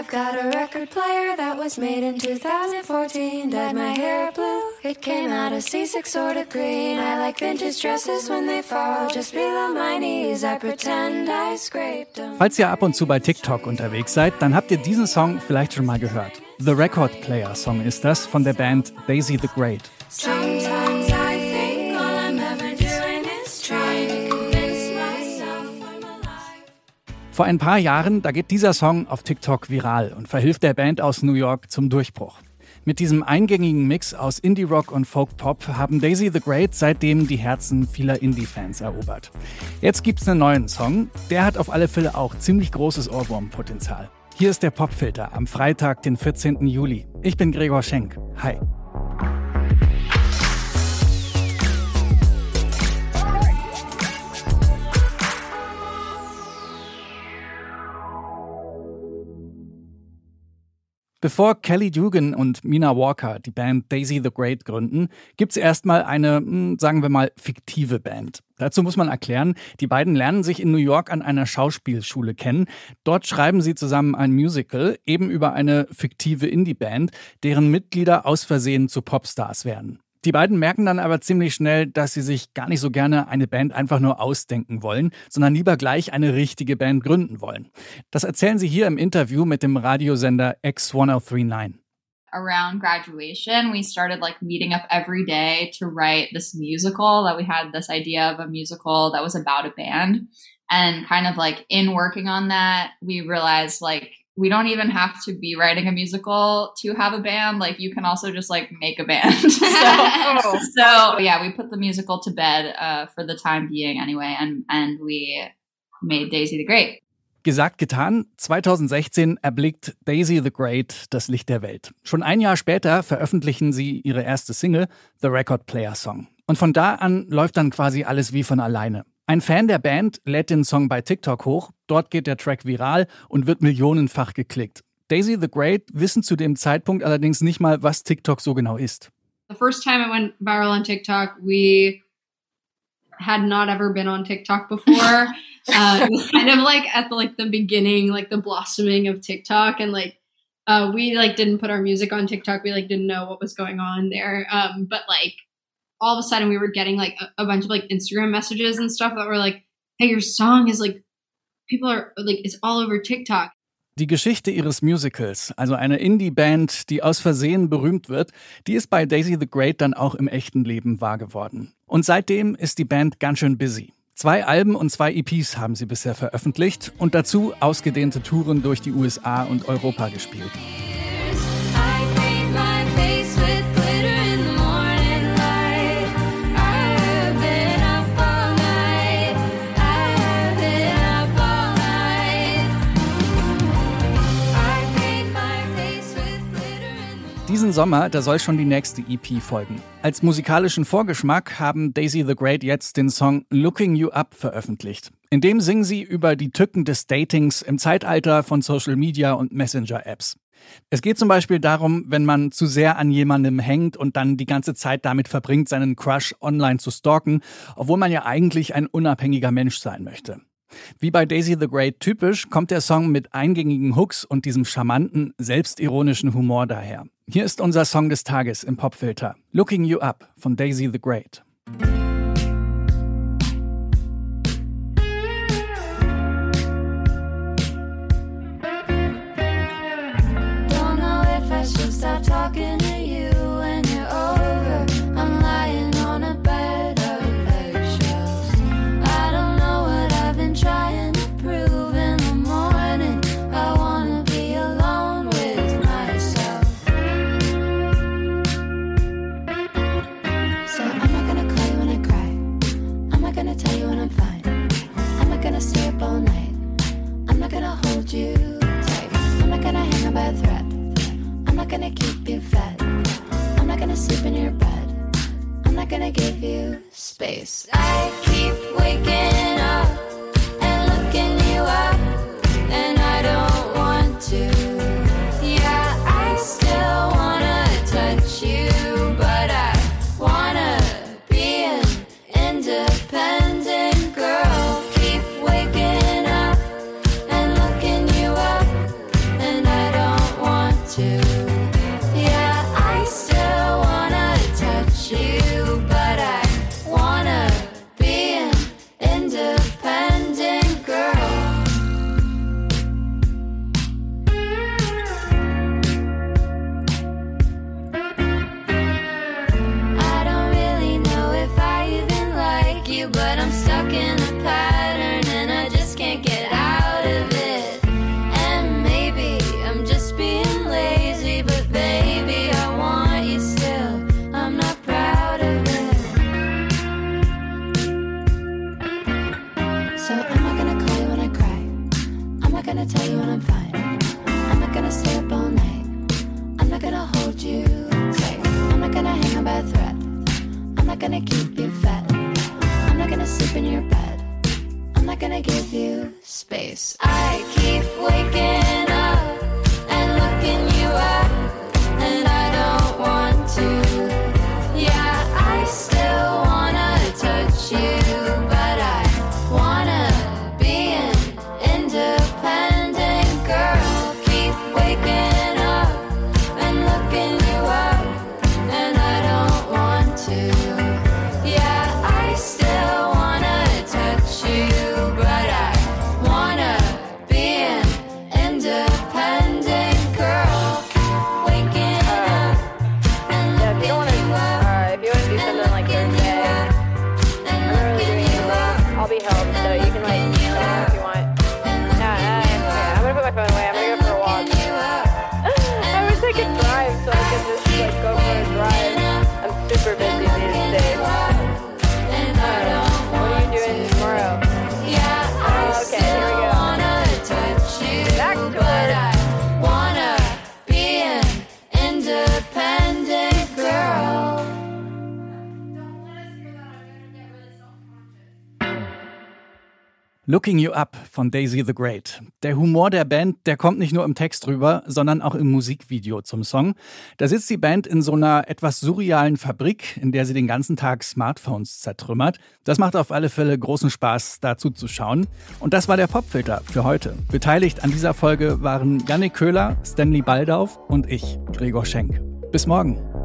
I've got a record player that was made in 2014. Dyed my hair blue. It came out a C6 sort of green. I like vintage dresses when they fall just below my knees. I pretend I scraped them. Falls ihr ab und zu bei TikTok unterwegs seid, dann habt ihr diesen Song vielleicht schon mal gehört. The Record Player Song ist das von der Band Daisy the Great. Sometimes Vor ein paar Jahren, da geht dieser Song auf TikTok viral und verhilft der Band aus New York zum Durchbruch. Mit diesem eingängigen Mix aus Indie-Rock und Folk-Pop haben Daisy the Great seitdem die Herzen vieler Indie-Fans erobert. Jetzt gibt's einen neuen Song, der hat auf alle Fälle auch ziemlich großes Ohrwurmpotenzial. Hier ist der Popfilter am Freitag, den 14. Juli. Ich bin Gregor Schenk. Hi. Bevor Kelly Dugan und Mina Walker die Band Daisy the Great gründen, gibt's erstmal eine, hm, sagen wir mal, fiktive Band. Dazu muss man erklären, die beiden lernen sich in New York an einer Schauspielschule kennen. Dort schreiben sie zusammen ein Musical, eben über eine fiktive Indie-Band, deren Mitglieder aus Versehen zu Popstars werden. Die beiden merken dann aber ziemlich schnell, dass sie sich gar nicht so gerne eine Band einfach nur ausdenken wollen, sondern lieber gleich eine richtige Band gründen wollen. Das erzählen sie hier im Interview mit dem Radiosender X1039. around graduation, we started like meeting up every day to write this musical that we had this idea of a musical that was about a band. And kind of like in working on that, we realized like we don't even have to be writing a musical to have a band. Like you can also just like make a band. so, so yeah, we put the musical to bed uh, for the time being anyway, and and we made Daisy the Great. Gesagt, getan. 2016 erblickt Daisy the Great das Licht der Welt. Schon ein Jahr später veröffentlichen sie ihre erste Single, The Record Player Song. Und von da an läuft dann quasi alles wie von alleine. Ein Fan der Band lädt den Song bei TikTok hoch, dort geht der Track viral und wird millionenfach geklickt. Daisy the Great wissen zu dem Zeitpunkt allerdings nicht mal, was TikTok so genau ist. The first time it went viral on TikTok, we had not ever been on TikTok before. uh, kind of like at the like the beginning, like the blossoming of TikTok, and like uh, we like didn't put our music on TikTok. We like didn't know what was going on there. Um, but like all of a sudden, we were getting like a, a bunch of like Instagram messages and stuff that were like, "Hey, your song is like." People are like, it's all over TikTok. Die Geschichte ihres Musicals, also eine Indie-Band, die aus Versehen berühmt wird, die ist bei Daisy the Great dann auch im echten Leben wahr geworden. Und seitdem ist die Band ganz schön busy. Zwei Alben und zwei EPs haben sie bisher veröffentlicht und dazu ausgedehnte Touren durch die USA und Europa gespielt. Diesen Sommer, da soll schon die nächste EP folgen. Als musikalischen Vorgeschmack haben Daisy the Great jetzt den Song Looking You Up veröffentlicht. In dem singen sie über die Tücken des Datings im Zeitalter von Social Media und Messenger-Apps. Es geht zum Beispiel darum, wenn man zu sehr an jemandem hängt und dann die ganze Zeit damit verbringt, seinen Crush online zu stalken, obwohl man ja eigentlich ein unabhängiger Mensch sein möchte. Wie bei Daisy the Great typisch, kommt der Song mit eingängigen Hooks und diesem charmanten, selbstironischen Humor daher. Hier ist unser Song des Tages im Popfilter. Looking You Up von Daisy the Great. Gonna tell you when I'm fine. I'm not gonna stay up all night. I'm not gonna hold you tight. I'm not gonna hang on by a thread. I'm not gonna keep you fed. I'm not gonna sleep in your bed. I'm not gonna give you space. I keep not gonna keep you fed. I'm not gonna sleep in your bed. I'm not gonna give you space. I keep waking. help, so you can like Looking You Up von Daisy the Great. Der Humor der Band, der kommt nicht nur im Text rüber, sondern auch im Musikvideo zum Song. Da sitzt die Band in so einer etwas surrealen Fabrik, in der sie den ganzen Tag Smartphones zertrümmert. Das macht auf alle Fälle großen Spaß, dazu zu schauen. Und das war der Popfilter für heute. Beteiligt an dieser Folge waren Jannik Köhler, Stanley Baldauf und ich, Gregor Schenk. Bis morgen.